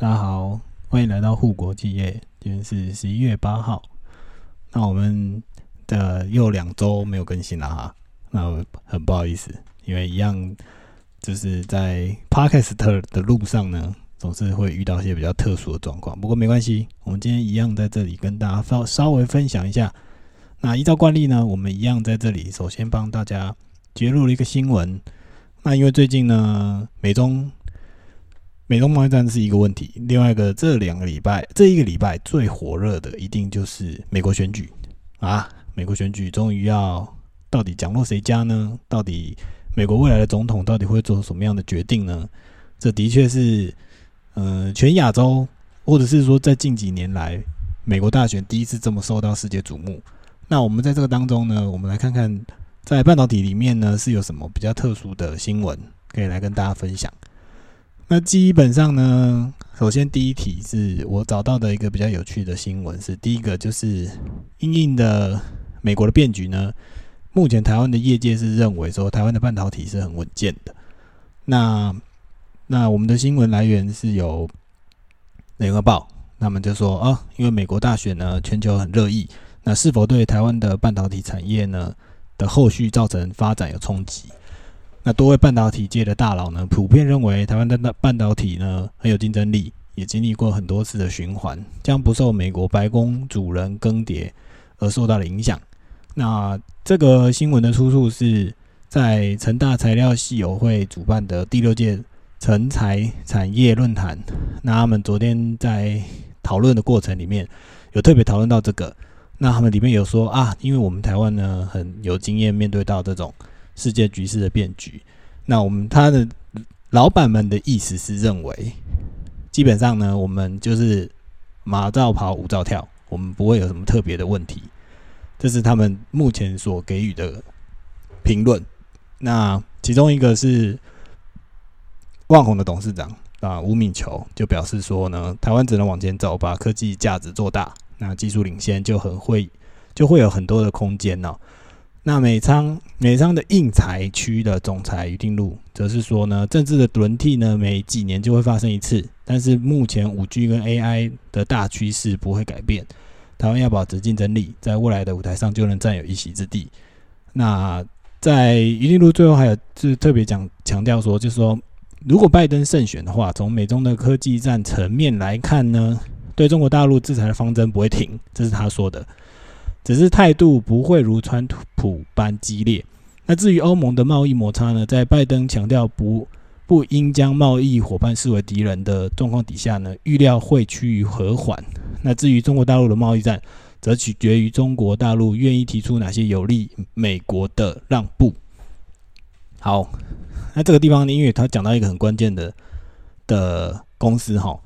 大家好，欢迎来到护国企业。今天是十一月八号，那我们的又两周没有更新了哈，那很不好意思，因为一样就是在 Podcast 的路上呢，总是会遇到一些比较特殊的状况。不过没关系，我们今天一样在这里跟大家稍稍微分享一下。那依照惯例呢，我们一样在这里首先帮大家揭露了一个新闻。那因为最近呢，美中美中贸易战是一个问题，另外一个这两个礼拜，这一个礼拜最火热的一定就是美国选举啊！美国选举终于要到底降落谁家呢？到底美国未来的总统到底会做什么样的决定呢？这的确是，呃，全亚洲或者是说在近几年来美国大选第一次这么受到世界瞩目。那我们在这个当中呢，我们来看看在半导体里面呢是有什么比较特殊的新闻可以来跟大家分享。那基本上呢，首先第一题是我找到的一个比较有趣的新闻，是第一个就是英印的美国的变局呢。目前台湾的业界是认为说，台湾的半导体是很稳健的。那那我们的新闻来源是有联合报，他们就说啊，因为美国大选呢，全球很热议，那是否对台湾的半导体产业呢的后续造成发展有冲击？那多位半导体界的大佬呢，普遍认为台湾的半导体呢很有竞争力，也经历过很多次的循环，将不受美国白宫主人更迭而受到了影响。那这个新闻的出处是在成大材料系友会主办的第六届成材产业论坛。那他们昨天在讨论的过程里面，有特别讨论到这个。那他们里面有说啊，因为我们台湾呢很有经验，面对到这种。世界局势的变局，那我们他的老板们的意思是认为，基本上呢，我们就是马照跑，舞照跳，我们不会有什么特别的问题。这是他们目前所给予的评论。那其中一个是万宏的董事长啊吴敏球就表示说呢，台湾只能往前走，把科技价值做大，那技术领先就很会就会有很多的空间呢。那美仓美仓的印材区的总裁于定路则是说呢，政治的轮替呢，每几年就会发生一次，但是目前五 G 跟 AI 的大趋势不会改变，台湾要保持竞争力，在未来的舞台上就能占有一席之地。那在于定路最后还有是特别讲强调说，就是说，如果拜登胜选的话，从美中的科技战层面来看呢，对中国大陆制裁的方针不会停，这是他说的。只是态度不会如川普般激烈。那至于欧盟的贸易摩擦呢？在拜登强调不不应将贸易伙伴视为敌人的状况底下呢，预料会趋于和缓。那至于中国大陆的贸易战，则取决于中国大陆愿意提出哪些有利美国的让步。好，那这个地方呢，因为他讲到一个很关键的的公司哈，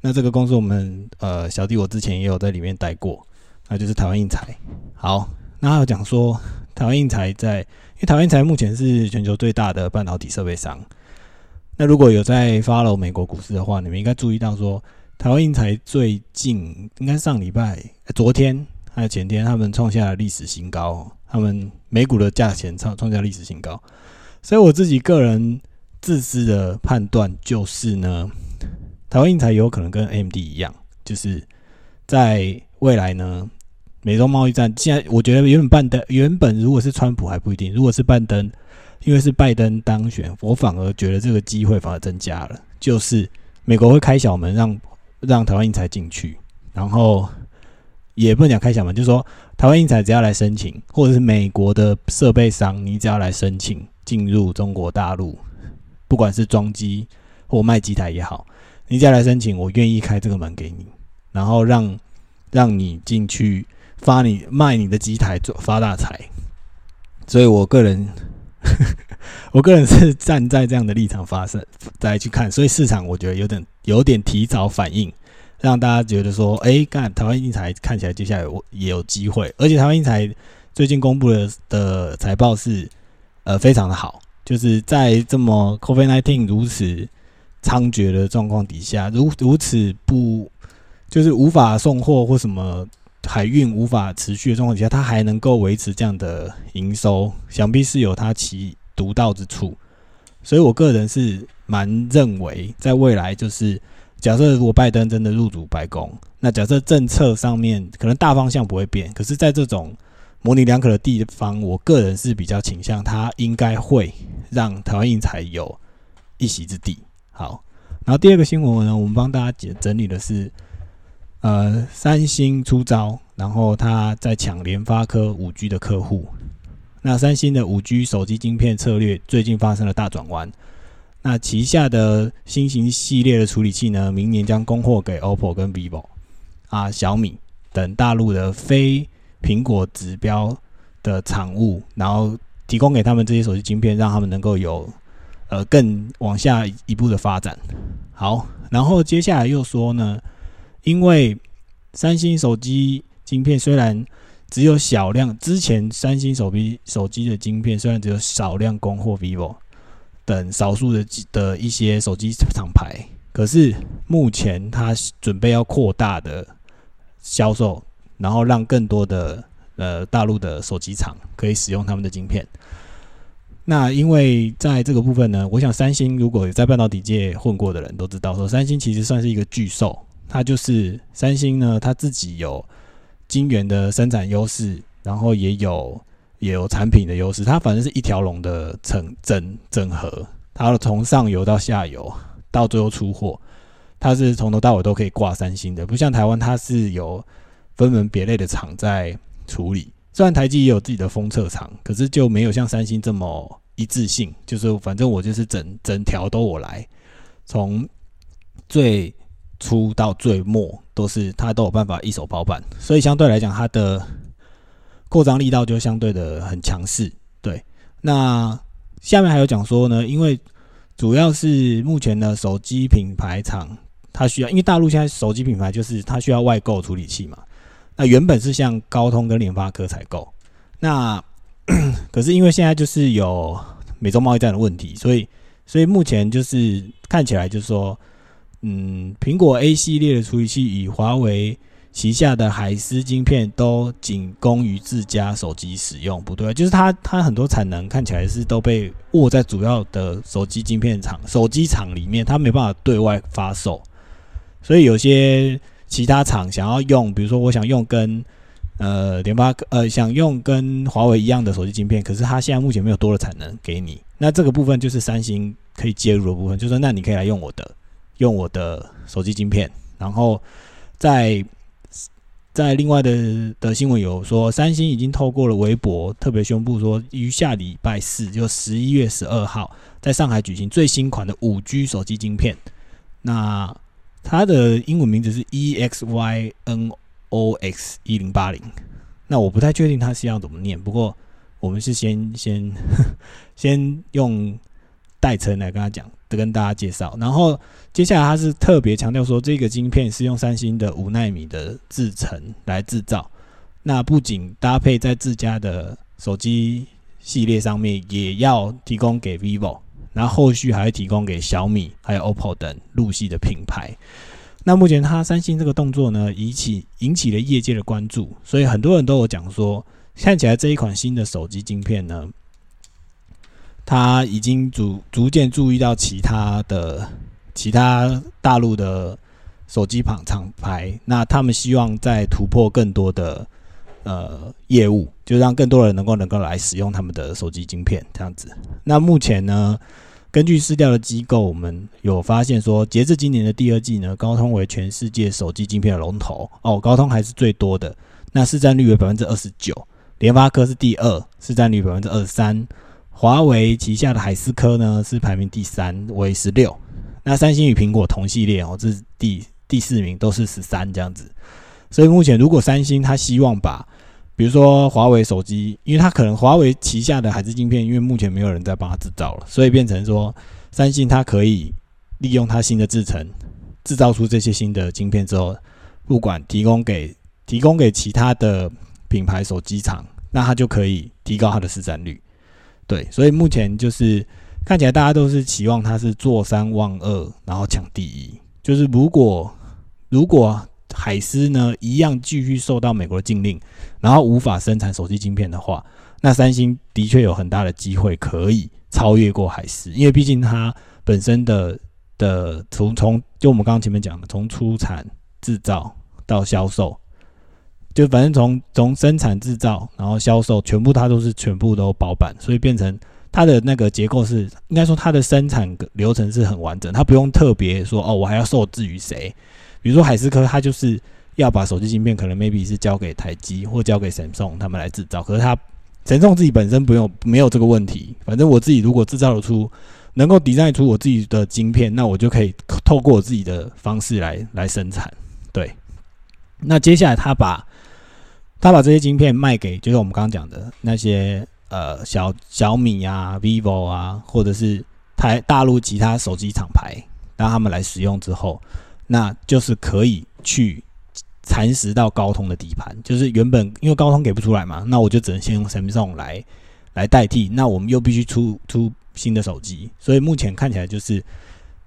那这个公司我们呃小弟我之前也有在里面待过。那就是台湾印材。好，那有讲说台湾印材在，因为台湾印材目前是全球最大的半导体设备商。那如果有在 follow 美国股市的话，你们应该注意到说，台湾印材最近应该上礼拜、昨天还有前天，他们创下了历史新高，他们美股的价钱创创下历史新高。所以我自己个人自私的判断就是呢，台湾印材有可能跟 AMD 一样，就是在未来呢。美中贸易战，现在我觉得原本拜登原本如果是川普还不一定，如果是拜登，因为是拜登当选，我反而觉得这个机会反而增加了。就是美国会开小门让让台湾英才进去，然后也不能讲开小门，就是说台湾英才只要来申请，或者是美国的设备商，你只要来申请进入中国大陆，不管是装机或卖机台也好，你只要来申请，我愿意开这个门给你，然后让让你进去。发你卖你的机台做发大财，所以我个人，我个人是站在这样的立场发生再去看，所以市场我觉得有点有点提早反应，让大家觉得说，哎，干台湾印材看起来接下来我也有机会，而且台湾印材最近公布的的财报是呃非常的好，就是在这么 COVID nineteen 如此猖獗的状况底下，如如此不就是无法送货或什么。海运无法持续的状况底下，它还能够维持这样的营收，想必是有它其独到之处。所以我个人是蛮认为，在未来就是假设如果拜登真的入主白宫，那假设政策上面可能大方向不会变，可是在这种模棱两可的地方，我个人是比较倾向它应该会让台湾印才有一席之地。好，然后第二个新闻呢，我们帮大家整整理的是，呃，三星出招，然后他在抢联发科五 G 的客户。那三星的五 G 手机晶片策略最近发生了大转弯。那旗下的新型系列的处理器呢，明年将供货给 OPPO 跟 VIVO 啊、小米等大陆的非苹果指标的产物，然后提供给他们这些手机晶片，让他们能够有呃更往下一步的发展。好，然后接下来又说呢，因为三星手机晶片虽然只有小量，之前三星手机手机的晶片虽然只有少量供货 VIVO。等少数的的一些手机厂牌，可是目前它准备要扩大的销售，然后让更多的呃大陆的手机厂可以使用他们的晶片。那因为在这个部分呢，我想三星如果有在半导体界混过的人都知道，说三星其实算是一个巨兽，它就是三星呢，它自己有晶圆的生产优势，然后也有。也有产品的优势，它反正是一条龙的整整整合，它从上游到下游到最后出货，它是从头到尾都可以挂三星的，不像台湾它是有分门别类的厂在处理。虽然台积也有自己的封测厂，可是就没有像三星这么一致性，就是反正我就是整整条都我来，从最初到最末都是他都有办法一手包办，所以相对来讲它的。扩张力道就相对的很强势，对。那下面还有讲说呢，因为主要是目前的手机品牌厂，它需要，因为大陆现在手机品牌就是它需要外购处理器嘛。那原本是向高通跟联发科采购，那可是因为现在就是有美洲贸易战的问题，所以所以目前就是看起来就是说，嗯，苹果 A 系列的处理器以华为。旗下的海思晶片都仅供于自家手机使用，不对，就是它它很多产能看起来是都被握在主要的手机晶片厂、手机厂里面，它没办法对外发售。所以有些其他厂想要用，比如说我想用跟呃联发呃想用跟华为一样的手机晶片，可是它现在目前没有多的产能给你，那这个部分就是三星可以介入的部分，就是那你可以来用我的，用我的手机晶片，然后在。在另外的的新闻有说，三星已经透过了微博特别宣布说，于下礼拜四，就十一月十二号，在上海举行最新款的五 G 手机晶片。那它的英文名字是 EXYNOX 一零八零。那我不太确定它是要怎么念，不过我们是先先 先用代称来跟他讲。跟大家介绍，然后接下来他是特别强调说，这个晶片是用三星的五纳米的制程来制造。那不仅搭配在自家的手机系列上面，也要提供给 vivo，然后后续还会提供给小米、还有 OPPO 等陆系的品牌。那目前他三星这个动作呢，引起引起了业界的关注，所以很多人都有讲说，看起来这一款新的手机晶片呢。他已经逐逐渐注意到其他的其他大陆的手机厂厂牌，那他们希望再突破更多的呃业务，就让更多人能够能够来使用他们的手机晶片这样子。那目前呢，根据市调的机构，我们有发现说，截至今年的第二季呢，高通为全世界手机晶片的龙头哦，高通还是最多的，那市占率为百分之二十九，联发科是第二，市占率百分之二十三。华为旗下的海思科呢是排名第三，为十六。那三星与苹果同系列哦，这是第第四名，都是十三这样子。所以目前如果三星它希望把，比如说华为手机，因为它可能华为旗下的海思晶片，因为目前没有人在帮它制造了，所以变成说三星它可以利用它新的制程，制造出这些新的晶片之后，不管提供给提供给其他的品牌手机厂，那它就可以提高它的市占率。对，所以目前就是看起来大家都是期望它是坐三望二，然后抢第一。就是如果如果海思呢一样继续受到美国的禁令，然后无法生产手机晶片的话，那三星的确有很大的机会可以超越过海思，因为毕竟它本身的的从从就我们刚刚前面讲的，从出产制造到销售，就反正从从生产制造然后销售，全部它都是全部都包办，所以变成它的那个结构是应该说它的生产流程是很完整，它不用特别说哦，我还要受制于谁，比如说海思科，它就是要把手机芯片可能 maybe 是交给台积或交给神送他们来制造，可是它神送自己本身不用没有这个问题，反正我自己如果制造得出。能够抵债出我自己的晶片，那我就可以透过我自己的方式来来生产。对，那接下来他把他把这些晶片卖给，就是我们刚刚讲的那些呃小小米啊、vivo 啊，或者是台大陆其他手机厂牌，让他们来使用之后，那就是可以去蚕食到高通的底盘。就是原本因为高通给不出来嘛，那我就只能先用 Samsung 来来代替。那我们又必须出出。新的手机，所以目前看起来就是，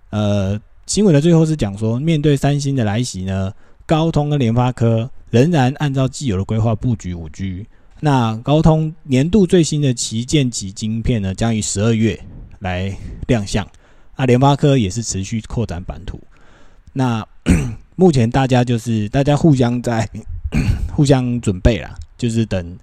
呃，新闻的最后是讲说，面对三星的来袭呢，高通跟联发科仍然按照既有的规划布局五 G。那高通年度最新的旗舰级晶片呢，将于十二月来亮相。啊，联发科也是持续扩展版图。那目前大家就是大家互相在 互相准备啦，就是等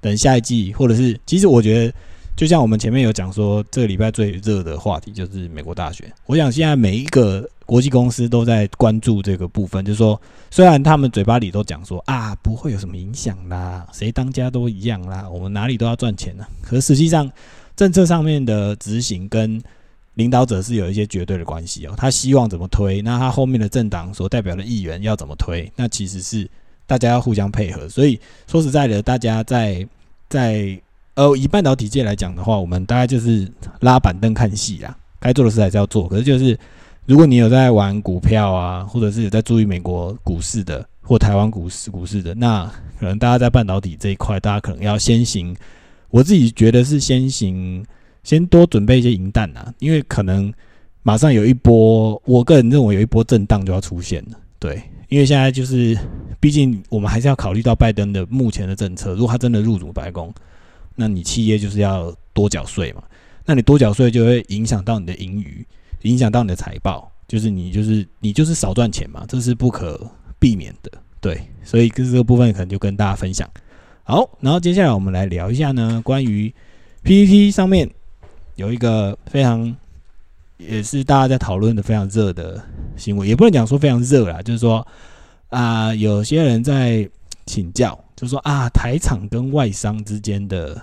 等下一季，或者是其实我觉得。就像我们前面有讲说，这个礼拜最热的话题就是美国大选。我想现在每一个国际公司都在关注这个部分，就是说，虽然他们嘴巴里都讲说啊，不会有什么影响啦，谁当家都一样啦，我们哪里都要赚钱呢。可实际上，政策上面的执行跟领导者是有一些绝对的关系哦。他希望怎么推，那他后面的政党所代表的议员要怎么推，那其实是大家要互相配合。所以说实在的，大家在在。呃，以半导体界来讲的话，我们大概就是拉板凳看戏啊，该做的事还是要做。可是就是，如果你有在玩股票啊，或者是有在注意美国股市的，或台湾股市股市的，那可能大家在半导体这一块，大家可能要先行。我自己觉得是先行，先多准备一些银弹啊，因为可能马上有一波，我个人认为有一波震荡就要出现了。对，因为现在就是，毕竟我们还是要考虑到拜登的目前的政策，如果他真的入主白宫。那你企业就是要多缴税嘛？那你多缴税就会影响到你的盈余，影响到你的财报，就是你就是你就是少赚钱嘛，这是不可避免的。对，所以这个部分可能就跟大家分享。好，然后接下来我们来聊一下呢，关于 PPT 上面有一个非常也是大家在讨论的非常热的新闻，也不能讲说非常热啦，就是说啊，有些人在请教。就是说啊，台厂跟外商之间的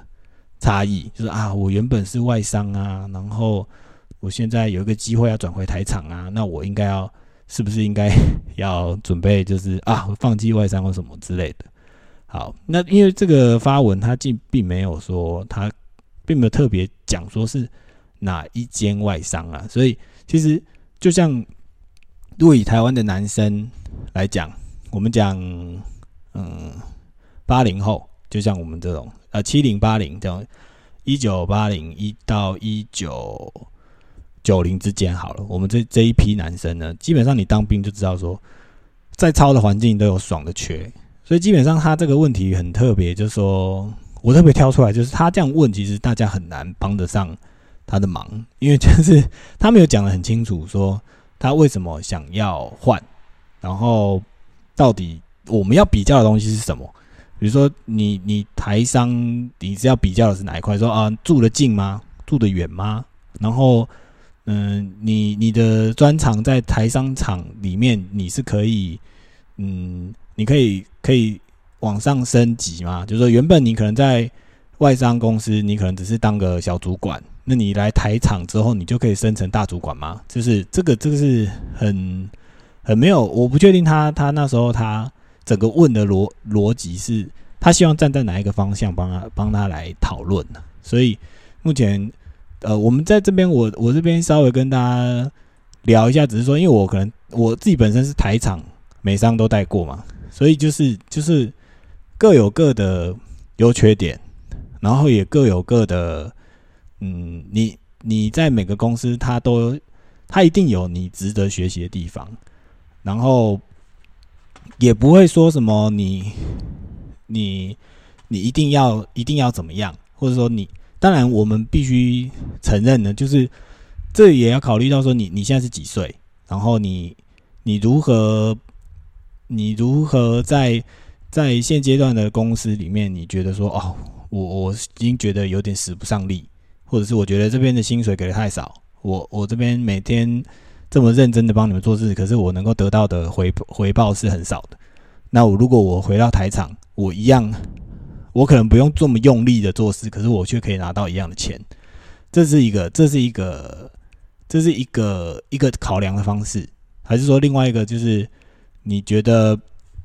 差异，就是啊，我原本是外商啊，然后我现在有一个机会要转回台厂啊，那我应该要是不是应该 要准备，就是啊，放弃外商或什么之类的。好，那因为这个发文，他既并没有说，他并没有特别讲说是哪一间外商啊，所以其实就像如果以台湾的男生来讲，我们讲嗯。八零后，就像我们这种，呃，七零八零这样，一九八零一到一九九零之间好了。我们这这一批男生呢，基本上你当兵就知道说，再超的环境都有爽的缺，所以基本上他这个问题很特别，就是说我特别挑出来，就是他这样问，其实大家很难帮得上他的忙，因为就是 他没有讲的很清楚，说他为什么想要换，然后到底我们要比较的东西是什么。比如说，你你台商，你是要比较的是哪一块？说啊，住得近吗？住得远吗？然后，嗯，你你的专长在台商厂里面，你是可以，嗯，你可以可以往上升级吗？就是说，原本你可能在外商公司，你可能只是当个小主管，那你来台厂之后，你就可以升成大主管吗？就是这个，这个是很很没有，我不确定他他那时候他。整个问的逻逻辑是，他希望站在哪一个方向帮他帮他来讨论呢？所以目前，呃，我们在这边，我我这边稍微跟大家聊一下，只是说，因为我可能我自己本身是台场美商都带过嘛，所以就是就是各有各的优缺点，然后也各有各的，嗯，你你在每个公司，他都他一定有你值得学习的地方，然后。也不会说什么你你你一定要一定要怎么样，或者说你当然我们必须承认呢，就是这也要考虑到说你你现在是几岁，然后你你如何你如何在在现阶段的公司里面，你觉得说哦，我我已经觉得有点使不上力，或者是我觉得这边的薪水给的太少，我我这边每天这么认真的帮你们做事，可是我能够得到的回回报是很少的。那我如果我回到台场，我一样，我可能不用这么用力的做事，可是我却可以拿到一样的钱。这是一个，这是一个，这是一个一个考量的方式，还是说另外一个就是你觉得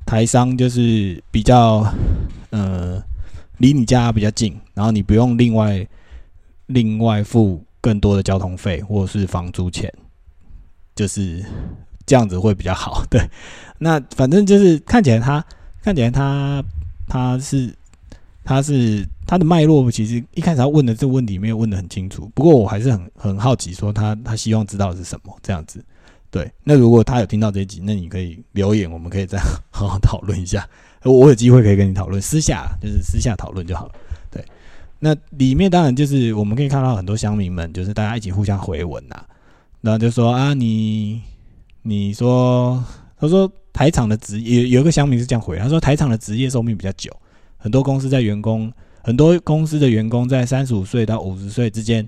台商就是比较呃离你家比较近，然后你不用另外另外付更多的交通费或者是房租钱，就是这样子会比较好。对，那反正就是看起来他看起来他他是。他是他的脉络，其实一开始他问的这个问题没有问的很清楚。不过我还是很很好奇，说他他希望知道是什么这样子。对，那如果他有听到这一集，那你可以留言，我们可以再好好讨论一下。我有机会可以跟你讨论，私下就是私下讨论就好了。对，那里面当然就是我们可以看到很多乡民们，就是大家一起互相回文呐，然后就说啊，你你说他说台场的职有有一个乡民是这样回，他说台场的职业寿命比较久。很多公司在员工，很多公司的员工在三十五岁到五十岁之间，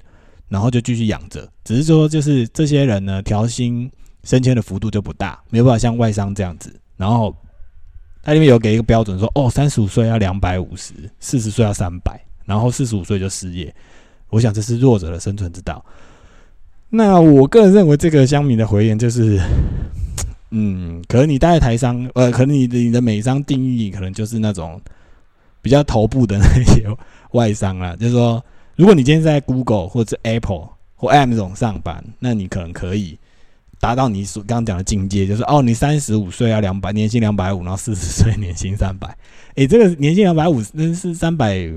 然后就继续养着。只是说，就是这些人呢，调薪升迁的幅度就不大，没有办法像外商这样子。然后它里面有给一个标准，说哦，三十五岁要两百五十，四十岁要三百，然后四十五岁就失业。我想这是弱者的生存之道。那我个人认为，这个乡民的回言就是，嗯，可能你待在台商，呃，可能你的你的美商定义可能就是那种。比较头部的那些外商啦，就是说，如果你今天在 Google 或者 Apple 或 Amazon 上班，那你可能可以达到你所刚刚讲的境界，就是哦，你三十五岁要两百年薪两百五，然后四十岁年薪三百。诶，这个年薪两百五那是三百，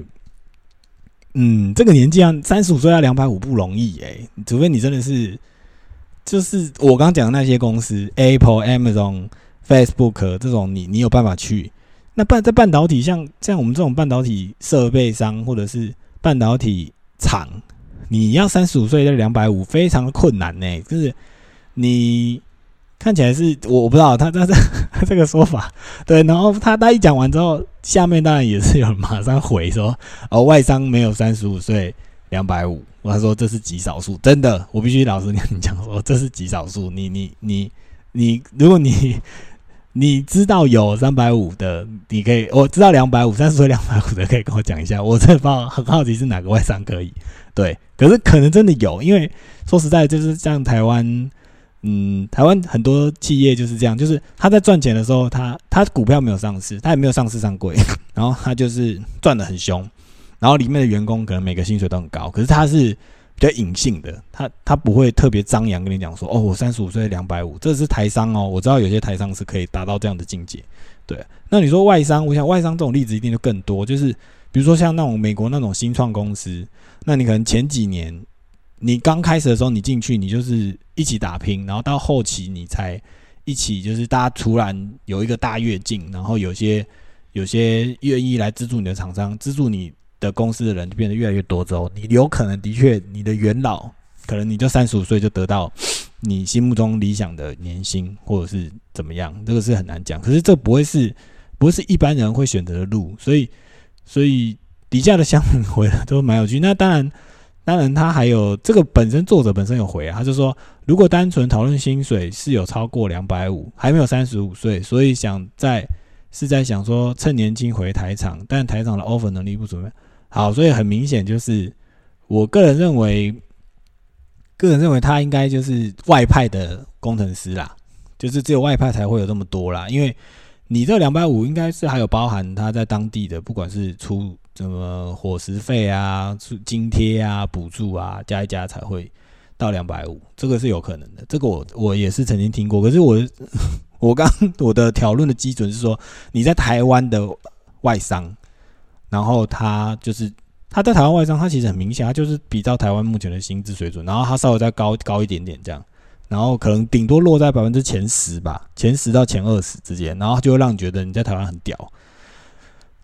嗯，这个年纪啊，三十五岁要两百五不容易诶，除非你真的是，就是我刚刚讲的那些公司，Apple、Amazon、Facebook 这种，你你有办法去。那半在半导体，像像我们这种半导体设备商或者是半导体厂，你要三十五岁在两百五，非常的困难呢。就是你看起来是我我不知道他他这 这个说法对，然后他他一讲完之后，下面当然也是有人马上回说 哦，外商没有三十五岁两百五，他说这是极少数，真的，我必须老实跟你讲说这是极少数。你你你你，如果你你知道有三百五的，你可以；我知道两百五，三十岁两百五的，可以跟我讲一下。我这方很好奇是哪个外商可以。对，可是可能真的有，因为说实在，就是像台湾，嗯，台湾很多企业就是这样，就是他在赚钱的时候，他他股票没有上市，他也没有上市上柜，然后他就是赚的很凶，然后里面的员工可能每个薪水都很高，可是他是。比较隐性的，他他不会特别张扬跟你讲说，哦，我三十五岁两百五，这是台商哦。我知道有些台商是可以达到这样的境界。对，那你说外商，我想外商这种例子一定就更多，就是比如说像那种美国那种新创公司，那你可能前几年你刚开始的时候你进去，你就是一起打拼，然后到后期你才一起就是大家突然有一个大跃进，然后有些有些愿意来资助你的厂商，资助你。的公司的人就变得越来越多之后，你有可能的确你的元老可能你就三十五岁就得到你心目中理想的年薪，或者是怎么样，这个是很难讲。可是这不会是不会是一般人会选择的路，所以所以底下的乡民回来都蛮有趣。那当然当然他还有这个本身作者本身有回啊，他就说如果单纯讨论薪水是有超过两百五，还没有三十五岁，所以想在是在想说趁年轻回台场，但台场的 offer 能力不足。好，所以很明显就是，我个人认为，个人认为他应该就是外派的工程师啦，就是只有外派才会有这么多啦。因为你这两百五应该是还有包含他在当地的，不管是出什么伙食费啊、津贴啊、补助啊，加一加才会到两百五，这个是有可能的。这个我我也是曾经听过，可是我 我刚我的讨论的基准是说，你在台湾的外商。然后他就是他在台湾外商，他其实很明显，他就是比照台湾目前的薪资水准，然后他稍微再高高一点点这样，然后可能顶多落在百分之前十吧，前十到前二十之间，然后就会让你觉得你在台湾很屌。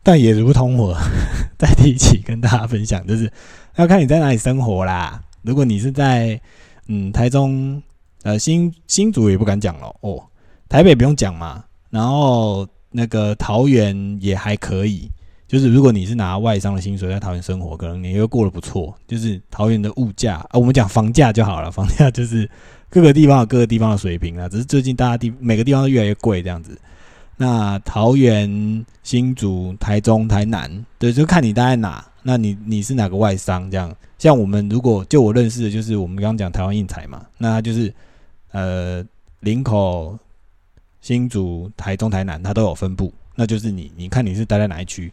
但也如同我在第一期跟大家分享，就是要看你在哪里生活啦。如果你是在嗯，台中呃新新竹也不敢讲了哦，台北不用讲嘛，然后那个桃园也还可以。就是如果你是拿外商的薪水在桃园生活，可能你又过得不错。就是桃园的物价啊，我们讲房价就好了，房价就是各个地方有各个地方的水平啊。只是最近大家地每个地方都越来越贵这样子。那桃园、新竹、台中、台南，对，就看你待在哪。那你你是哪个外商这样？像我们如果就我认识的，就是我们刚刚讲台湾印材嘛，那就是呃林口、新竹、台中、台南，它都有分布。那就是你你看你是待在哪一区？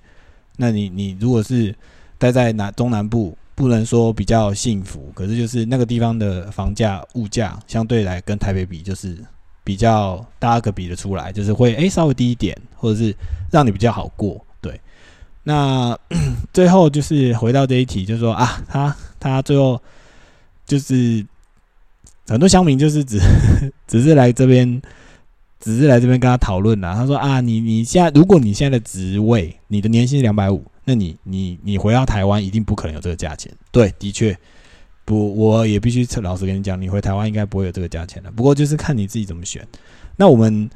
那你你如果是待在南中南部，不能说比较幸福，可是就是那个地方的房价物价相对来跟台北比，就是比较大家可比得出来，就是会诶稍微低一点，或者是让你比较好过。对，那 最后就是回到这一题，就是说啊，他他最后就是很多乡民就是只 只是来这边。只是来这边跟他讨论啦。他说啊，你你现在如果你现在的职位，你的年薪两百五，那你你你回到台湾一定不可能有这个价钱。对，的确不，我也必须老实跟你讲，你回台湾应该不会有这个价钱的。不过就是看你自己怎么选。那我们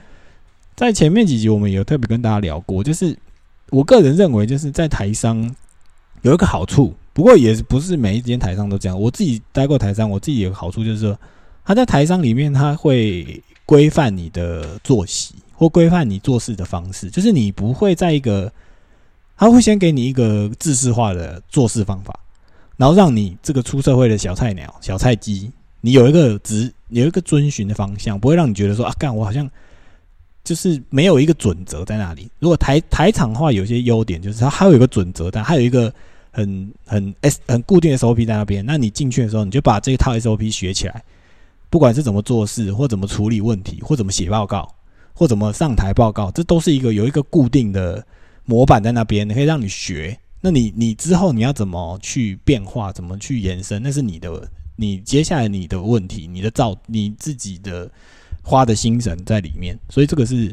在前面几集我们有特别跟大家聊过，就是我个人认为就是在台商有一个好处，不过也不是每一间台商都这样。我自己待过台商，我自己有个好处就是说，他在台商里面他会。规范你的作息，或规范你做事的方式，就是你不会在一个，他会先给你一个制式化的做事方法，然后让你这个出社会的小菜鸟、小菜鸡，你有一个直有一个遵循的方向，不会让你觉得说啊，干我好像就是没有一个准则在那里。如果台台场的话，有些优点就是它还有一个准则，但还有一个很很 S 很固定的 SOP 在那边，那你进去的时候，你就把这一套 SOP 学起来。不管是怎么做事，或怎么处理问题，或怎么写报告，或怎么上台报告，这都是一个有一个固定的模板在那边，可以让你学。那你你之后你要怎么去变化，怎么去延伸，那是你的，你接下来你的问题，你的造你自己的花的心神在里面，所以这个是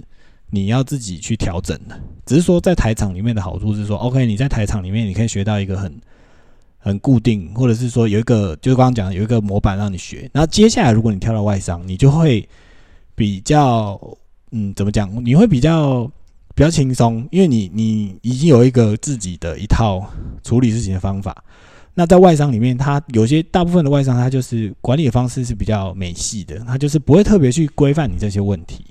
你要自己去调整的。只是说在台场里面的好处是说，OK，你在台场里面你可以学到一个很。很固定，或者是说有一个，就是刚刚讲的有一个模板让你学。然后接下来，如果你跳到外商，你就会比较，嗯，怎么讲？你会比较比较轻松，因为你你已经有一个自己的一套处理事情的方法。那在外商里面，它有些大部分的外商，它就是管理的方式是比较美系的，它就是不会特别去规范你这些问题。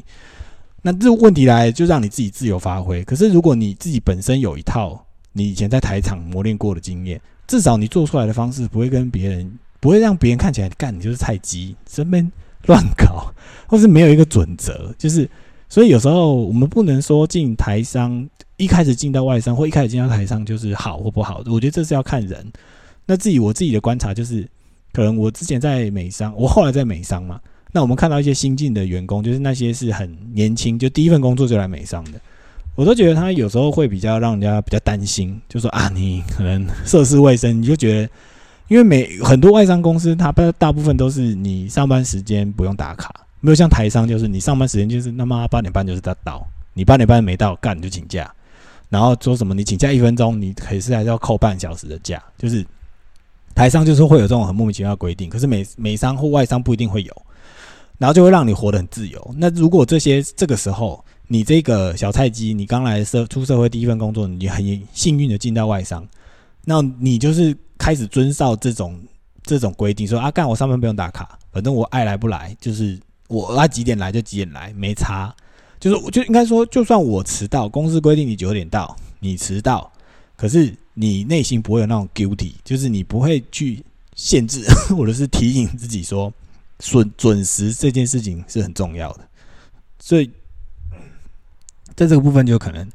那这个问题来就让你自己自由发挥。可是如果你自己本身有一套你以前在台场磨练过的经验，至少你做出来的方式不会跟别人，不会让别人看起来干你就是菜鸡，身边乱搞，或是没有一个准则。就是，所以有时候我们不能说进台商一开始进到外商，或一开始进到台商就是好或不好。我觉得这是要看人。那自己我自己的观察就是，可能我之前在美商，我后来在美商嘛，那我们看到一些新进的员工，就是那些是很年轻，就第一份工作就来美商的。我都觉得他有时候会比较让人家比较担心，就说啊，你可能涉世未深，你就觉得，因为每很多外商公司，它大部分都是你上班时间不用打卡，没有像台商，就是你上班时间就是他妈八点半就是他到，你八点半没到，干你就请假，然后说什么你请假一分钟，你可是还是要扣半小时的假，就是台商就是会有这种很莫名其妙的规定，可是美美商或外商不一定会有，然后就会让你活得很自由。那如果这些这个时候，你这个小菜鸡，你刚来社出社会第一份工作，你很幸运的进到外商，那你就是开始遵照这种这种规定，说啊干我上班不用打卡，反正我爱来不来，就是我爱几点来就几点来，没差。就是我就应该说，就算我迟到，公司规定你九点到，你迟到，可是你内心不会有那种 guilty，就是你不会去限制或者是提醒自己说准准时这件事情是很重要的，所以。在这个部分就可能，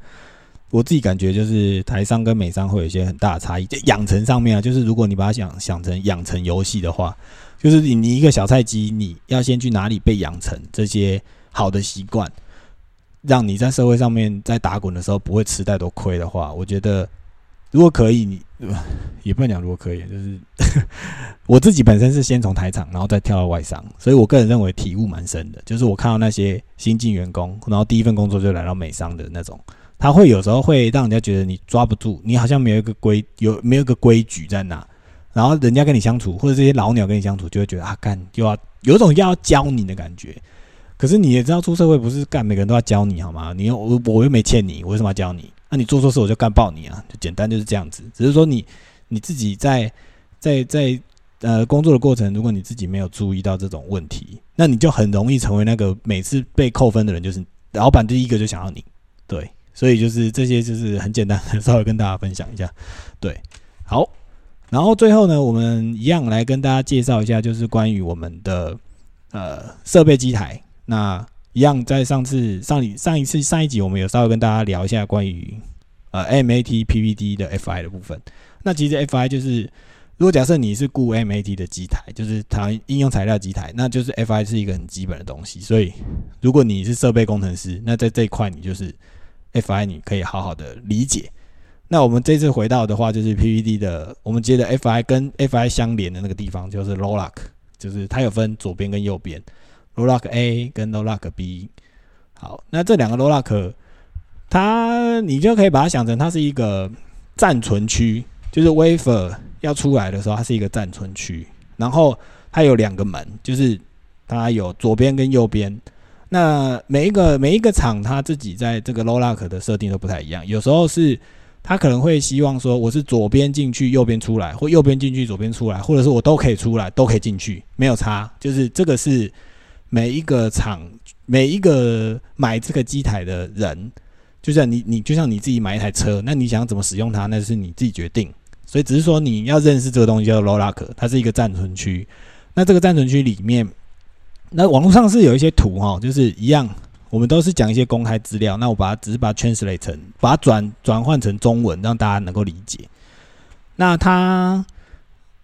我自己感觉就是台商跟美商会有一些很大的差异。就养成上面啊，就是如果你把它想想成养成游戏的话，就是你你一个小菜鸡，你要先去哪里被养成这些好的习惯，让你在社会上面在打滚的时候不会吃太多亏的话，我觉得。如果可以，你 也不能讲如果可以，就是 我自己本身是先从台场，然后再跳到外商，所以我个人认为体悟蛮深的。就是我看到那些新进员工，然后第一份工作就来到美商的那种，他会有时候会让人家觉得你抓不住，你好像没有一个规有没有一个规矩在那，然后人家跟你相处，或者这些老鸟跟你相处，就会觉得啊，干又要有一种要教你的感觉。可是你也知道，出社会不是干每个人都要教你好吗？你又我我又没欠你，我为什么要教你？那你做错事我就干爆你啊！就简单就是这样子。只是说你你自己在在在呃工作的过程，如果你自己没有注意到这种问题，那你就很容易成为那个每次被扣分的人，就是老板第一个就想要你。对，所以就是这些就是很简单，稍微跟大家分享一下。对，好。然后最后呢，我们一样来跟大家介绍一下，就是关于我们的呃设备机台。那一样在上次上一上一次上一集，我们有稍微跟大家聊一下关于呃 MAT PVD 的 FI 的部分。那其实 FI 就是，如果假设你是雇 MAT 的机台，就是它应用材料机台，那就是 FI 是一个很基本的东西。所以如果你是设备工程师，那在这一块你就是 FI，你可以好好的理解。那我们这次回到的话，就是 PVD 的，我们接的 FI 跟 FI 相连的那个地方，就是 Low Lock，就是它有分左边跟右边，Low Lock A 跟 Low Lock B。好，那这两个 Low Lock，它你就可以把它想成它是一个暂存区，就是 Wafer 要出来的时候，它是一个暂存区。然后它有两个门，就是它有左边跟右边。那每一个每一个厂，它自己在这个 Low Lock 的设定都不太一样，有时候是。他可能会希望说，我是左边进去，右边出来，或右边进去，左边出来，或者是我都可以出来，都可以进去，没有差。就是这个是每一个厂、每一个买这个机台的人，就像你，你就像你自己买一台车，那你想怎么使用它，那是你自己决定。所以只是说你要认识这个东西叫 Rollark，它是一个暂存区。那这个暂存区里面，那网络上是有一些图哈，就是一样。我们都是讲一些公开资料，那我把它只是把它 translate 成，把它转转换成中文，让大家能够理解。那它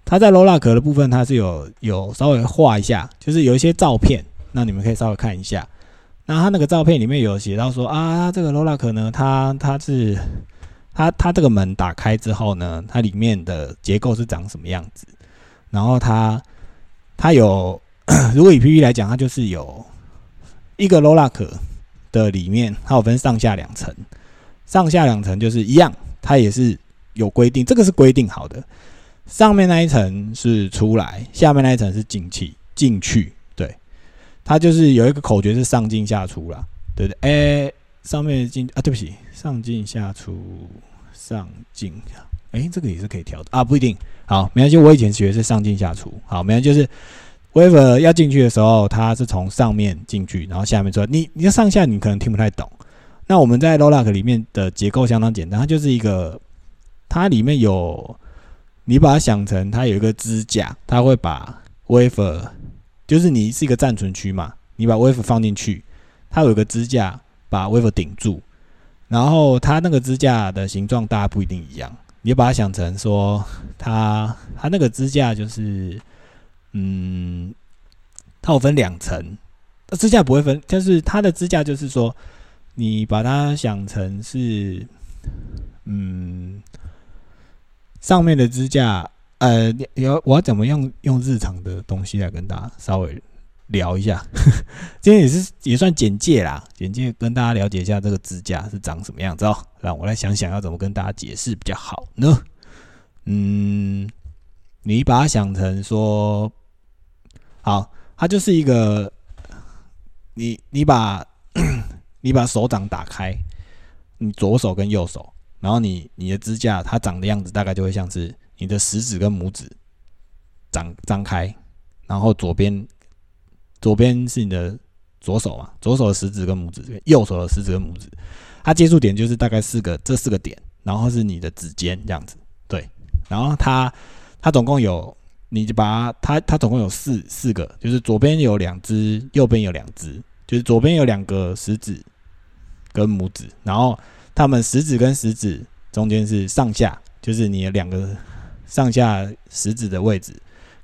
它在 low lock 的部分，它是有有稍微画一下，就是有一些照片，那你们可以稍微看一下。那他那个照片里面有写到说啊，这个 Lolac 呢，它它是它它这个门打开之后呢，它里面的结构是长什么样子？然后它它有，如果以 P P 来讲，它就是有。一个 Lolac 的里面，它有分上下两层，上下两层就是一样，它也是有规定，这个是规定好的。上面那一层是出来，下面那一层是进去进去，它就是有一个口诀是上进下出啦，对不对？哎，上面进啊，对不起，上进下出，上进下，哎，这个也是可以调的啊，不一定。好，没关系，我以前学的是上进下出，好，没关系，就是。wave 要进去的时候，它是从上面进去，然后下面出来。你你上下你可能听不太懂。那我们在 Low Lock 里面的结构相当简单，它就是一个，它里面有，你把它想成它有一个支架，它会把 Wafer，就是你是一个暂存区嘛，你把 Wafer 放进去，它有一个支架把 Wafer 顶住，然后它那个支架的形状大家不一定一样，你就把它想成说，它它那个支架就是。嗯，它有分两层，支架不会分，就是它的支架就是说，你把它想成是，嗯，上面的支架，呃，要我要怎么用用日常的东西来跟大家稍微聊一下？今天也是也算简介啦，简介跟大家了解一下这个支架是长什么样子哦。让我来想想要怎么跟大家解释比较好呢？嗯。你把它想成说，好，它就是一个，你你把 你把手掌打开，你左手跟右手，然后你你的支架它长的样子大概就会像是你的食指跟拇指张张开，然后左边左边是你的左手嘛，左手的食指跟拇指，右手的食指跟拇指，它接触点就是大概四个这四个点，然后是你的指尖这样子，对，然后它。它总共有，你就把它，它总共有四四个，就是左边有两只，右边有两只，就是左边有两个食指跟拇指，然后它们食指跟食指中间是上下，就是你的两个上下食指的位置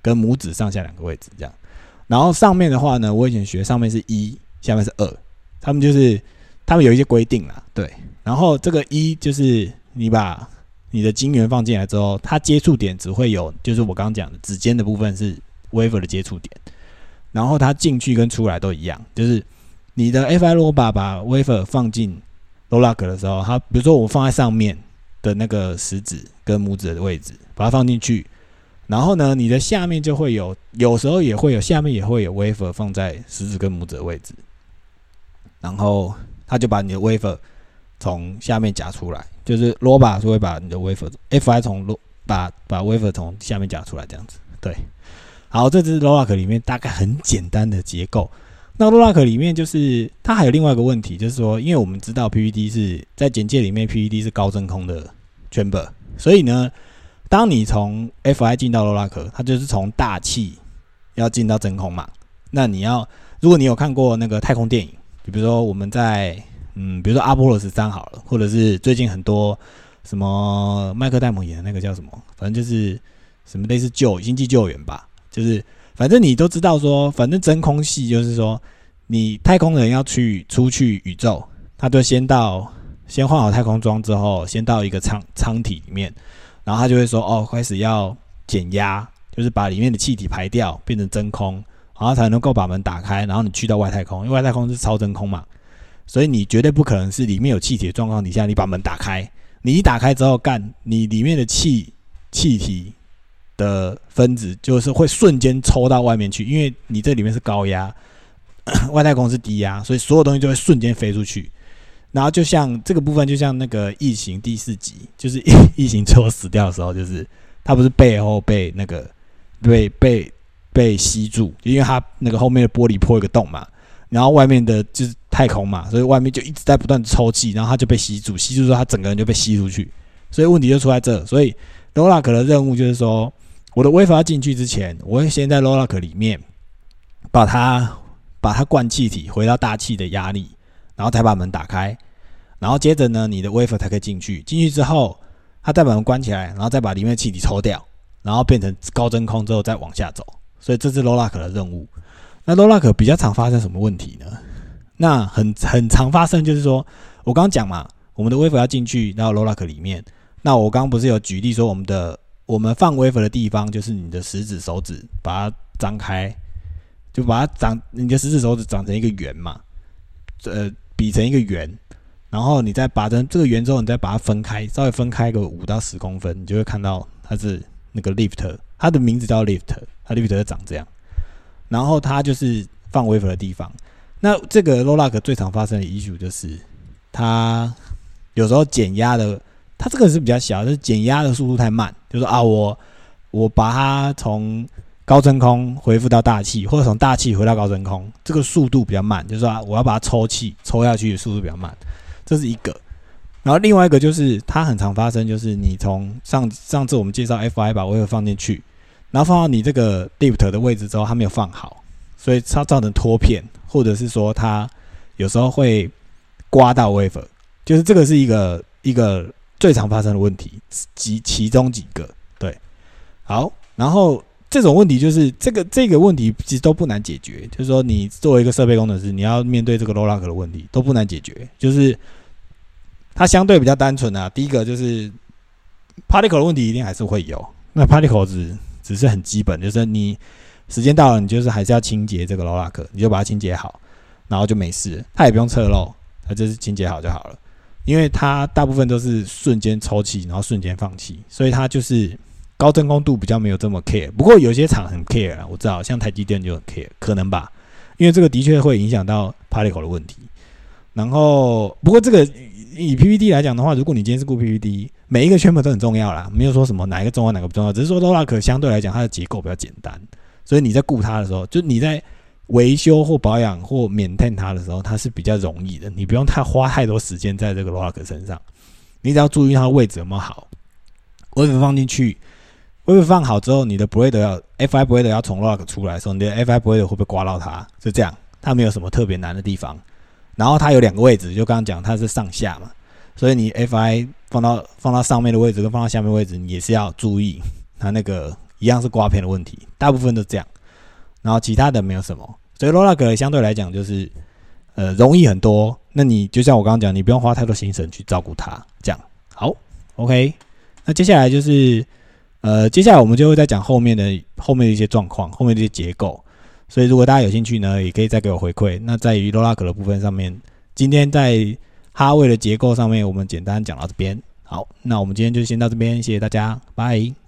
跟拇指上下两个位置这样。然后上面的话呢，我以前学上面是一，下面是二，他们就是他们有一些规定啦，对。然后这个一就是你把。你的晶圆放进来之后，它接触点只会有，就是我刚刚讲的指尖的部分是 wafer 的接触点，然后它进去跟出来都一样，就是你的 FI 罗把把 wafer 放进 low lock 的时候，它比如说我放在上面的那个食指跟拇指的位置，把它放进去，然后呢，你的下面就会有，有时候也会有，下面也会有 wafer 放在食指跟拇指的位置，然后他就把你的 wafer 从下面夹出来，就是 roba 就会把你的 wafer，fi 从把把 wafer 从下面夹出来，这样子，对。好，这只 Lock 里面大概很简单的结构。那 Lock 里面就是它还有另外一个问题，就是说，因为我们知道 PVD 是在简介里面，PVD 是高真空的 chamber，所以呢，当你从 Fi 进到罗拉克它就是从大气要进到真空嘛。那你要，如果你有看过那个太空电影，就比如说我们在嗯，比如说阿波罗十三好了，或者是最近很多什么麦克戴蒙演的那个叫什么，反正就是什么类似救星际救援吧。就是，反正你都知道说，反正真空系就是说，你太空人要去出去宇宙，他就先到，先换好太空装之后，先到一个舱舱体里面，然后他就会说，哦，开始要减压，就是把里面的气体排掉，变成真空，然后才能够把门打开，然后你去到外太空，因为外太空是超真空嘛，所以你绝对不可能是里面有气体的状况底下，你把门打开，你一打开之后干，你里面的气气体。的分子就是会瞬间抽到外面去，因为你这里面是高压，外太空是低压，所以所有东西就会瞬间飞出去。然后就像这个部分，就像那个异形第四集，就是 异形最后死掉的时候，就是他不是背后被那个被被被吸住，因为他那个后面的玻璃破一个洞嘛，然后外面的就是太空嘛，所以外面就一直在不断抽气，然后他就被吸住，吸住之后他整个人就被吸出去，所以问题就出在这。所以罗拉克的任务就是说。我的威法进去之前，我会先在 Lock 里面把它把它灌气体回到大气的压力，然后才把门打开，然后接着呢，你的微法才可以进去。进去之后，它再把门关起来，然后再把里面的气体抽掉，然后变成高真空之后再往下走。所以这是 Lock 的任务。那 Lock 比较常发生什么问题呢？那很很常发生就是说，我刚刚讲嘛，我们的微法要进去到 Lock 里面。那我刚刚不是有举例说我们的。我们放微粉的地方就是你的食指、手指，把它张开，就把它长，你的食指、手指长成一个圆嘛，呃，比成一个圆，然后你再把这这个圆之后，你再把它分开，稍微分开个五到十公分，你就会看到它是那个 lift，它的名字叫 lift，它 lift 长这样，然后它就是放 wafer 的地方。那这个 low lock 最常发生的 issue 就是它有时候减压的。它这个是比较小，就是减压的速度太慢。就是啊，我我把它从高真空恢复到大气，或者从大气回到高真空，这个速度比较慢。就是说，我要把它抽气抽下去速度比较慢，这是一个。然后另外一个就是它很常发生，就是你从上上次我们介绍 Fi 把微核放进去，然后放到你这个 lift 的位置之后，它没有放好，所以它造成脱片，或者是说它有时候会刮到 wafer，就是这个是一个一个。最常发生的问题，几其中几个对，好，然后这种问题就是这个这个问题其实都不难解决，就是说你作为一个设备工程师，你要面对这个 low lock 的问题都不难解决，就是它相对比较单纯啊。第一个就是 particle 的问题一定还是会有，那 particle 只只是很基本，就是你时间到了，你就是还是要清洁这个 low lock，你就把它清洁好，然后就没事，它也不用侧漏，它就是清洁好就好了。因为它大部分都是瞬间抽气，然后瞬间放气，所以它就是高真空度比较没有这么 care。不过有些厂很 care 啊，我知道，像台积电就很 care，可能吧。因为这个的确会影响到 particle 的问题。然后，不过这个以 PVD 来讲的话，如果你今天是顾 PVD，每一个圈本都很重要啦，没有说什么哪一个重要哪个不重要，只是说 lock 相对来讲它的结构比较简单，所以你在顾它的时候，就你在。维修或保养或 maintain 它的时候，它是比较容易的，你不用太花太多时间在这个 lock 身上，你只要注意它的位置有没有好。位置放进去，微粉放好之后，你的 blade 要 fi blade 要从 lock 出来的时候，你的 fi blade 会不会刮到它？就这样，它没有什么特别难的地方。然后它有两个位置，就刚刚讲它是上下嘛，所以你 fi 放到放到上面的位置跟放到下面位置，你也是要注意它那个一样是刮片的问题，大部分都这样。然后其他的没有什么，所以 LOG 相对来讲就是呃容易很多。那你就像我刚刚讲，你不用花太多心神去照顾它，这样好 OK。那接下来就是呃接下来我们就会再讲后面的后面的一些状况，后面的一些结构。所以如果大家有兴趣呢，也可以再给我回馈。那在于 Lock 的部分上面，今天在哈位的结构上面，我们简单讲到这边。好，那我们今天就先到这边，谢谢大家，拜。